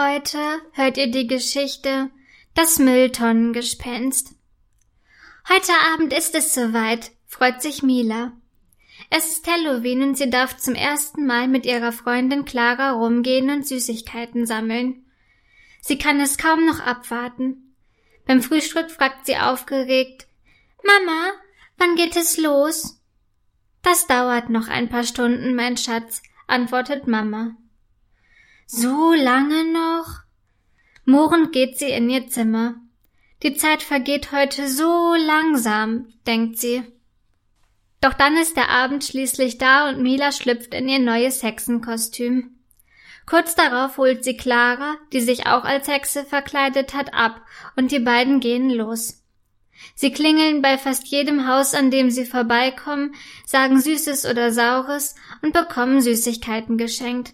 Heute hört ihr die Geschichte Das Mülltonnengespenst. Heute Abend ist es soweit, freut sich Mila. Es ist Halloween und sie darf zum ersten Mal mit ihrer Freundin Clara rumgehen und Süßigkeiten sammeln. Sie kann es kaum noch abwarten. Beim Frühstück fragt sie aufgeregt Mama, wann geht es los? Das dauert noch ein paar Stunden, mein Schatz, antwortet Mama. So lange noch? Murrend geht sie in ihr Zimmer. Die Zeit vergeht heute so langsam, denkt sie. Doch dann ist der Abend schließlich da und Mila schlüpft in ihr neues Hexenkostüm. Kurz darauf holt sie Clara, die sich auch als Hexe verkleidet hat, ab, und die beiden gehen los. Sie klingeln bei fast jedem Haus, an dem sie vorbeikommen, sagen Süßes oder Saures und bekommen Süßigkeiten geschenkt.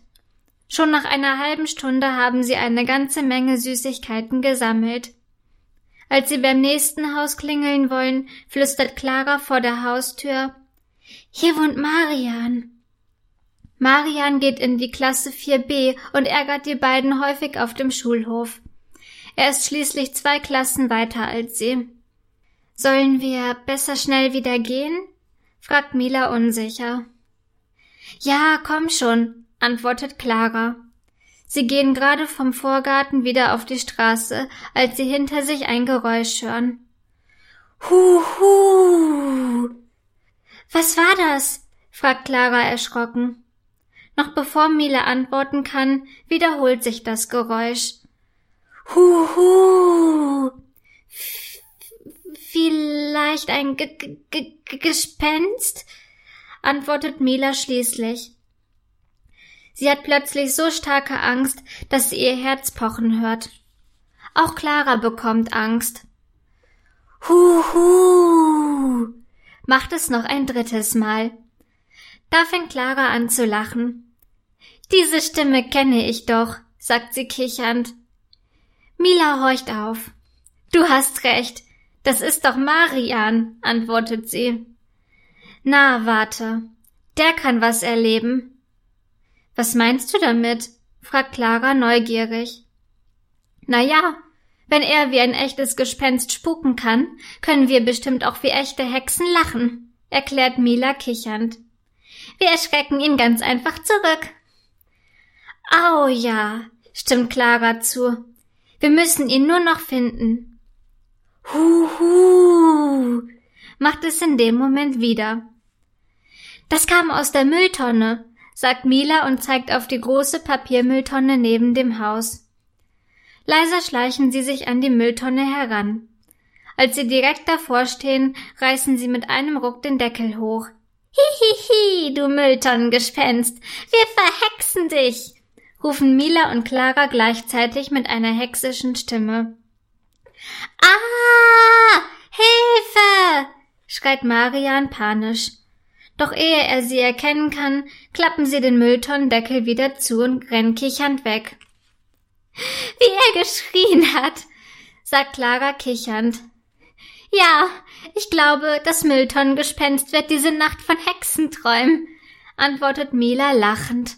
Schon nach einer halben Stunde haben sie eine ganze Menge Süßigkeiten gesammelt. Als sie beim nächsten Haus klingeln wollen, flüstert Clara vor der Haustür Hier wohnt Marian. Marian geht in die Klasse 4b und ärgert die beiden häufig auf dem Schulhof. Er ist schließlich zwei Klassen weiter als sie. Sollen wir besser schnell wieder gehen? fragt Mila unsicher. Ja, komm schon, antwortet Clara. Sie gehen gerade vom Vorgarten wieder auf die Straße, als sie hinter sich ein Geräusch hören. Huhu! Was war das? fragt Clara erschrocken. Noch bevor Mila antworten kann, wiederholt sich das Geräusch. Huhu! Vielleicht ein G G G Gespenst? antwortet Mila schließlich. Sie hat plötzlich so starke Angst, dass sie ihr Herz pochen hört. Auch Clara bekommt Angst. Huhu! Macht es noch ein drittes Mal. Da fängt Clara an zu lachen. Diese Stimme kenne ich doch, sagt sie kichernd. Mila horcht auf. Du hast recht. Das ist doch Marian, antwortet sie. Na, warte. Der kann was erleben. Was meinst du damit? fragt Clara neugierig. Na ja, wenn er wie ein echtes Gespenst spuken kann, können wir bestimmt auch wie echte Hexen lachen, erklärt Mila kichernd. Wir erschrecken ihn ganz einfach zurück. Au ja, stimmt Clara zu. Wir müssen ihn nur noch finden. Huhu, macht es in dem Moment wieder. Das kam aus der Mülltonne, sagt Mila und zeigt auf die große Papiermülltonne neben dem Haus. Leiser schleichen sie sich an die Mülltonne heran. Als sie direkt davor stehen, reißen sie mit einem Ruck den Deckel hoch. Hihihi, du Mülltonnengespenst, wir verhexen dich, rufen Mila und Clara gleichzeitig mit einer hexischen Stimme. Ah, Hilfe! schreit Marian panisch. Doch ehe er sie erkennen kann, klappen sie den Mülltonnendeckel wieder zu und rennen kichernd weg. Wie er geschrien hat, sagt Clara kichernd. Ja, ich glaube, das Mülltonnengespenst wird diese Nacht von Hexen träumen, antwortet Mila lachend.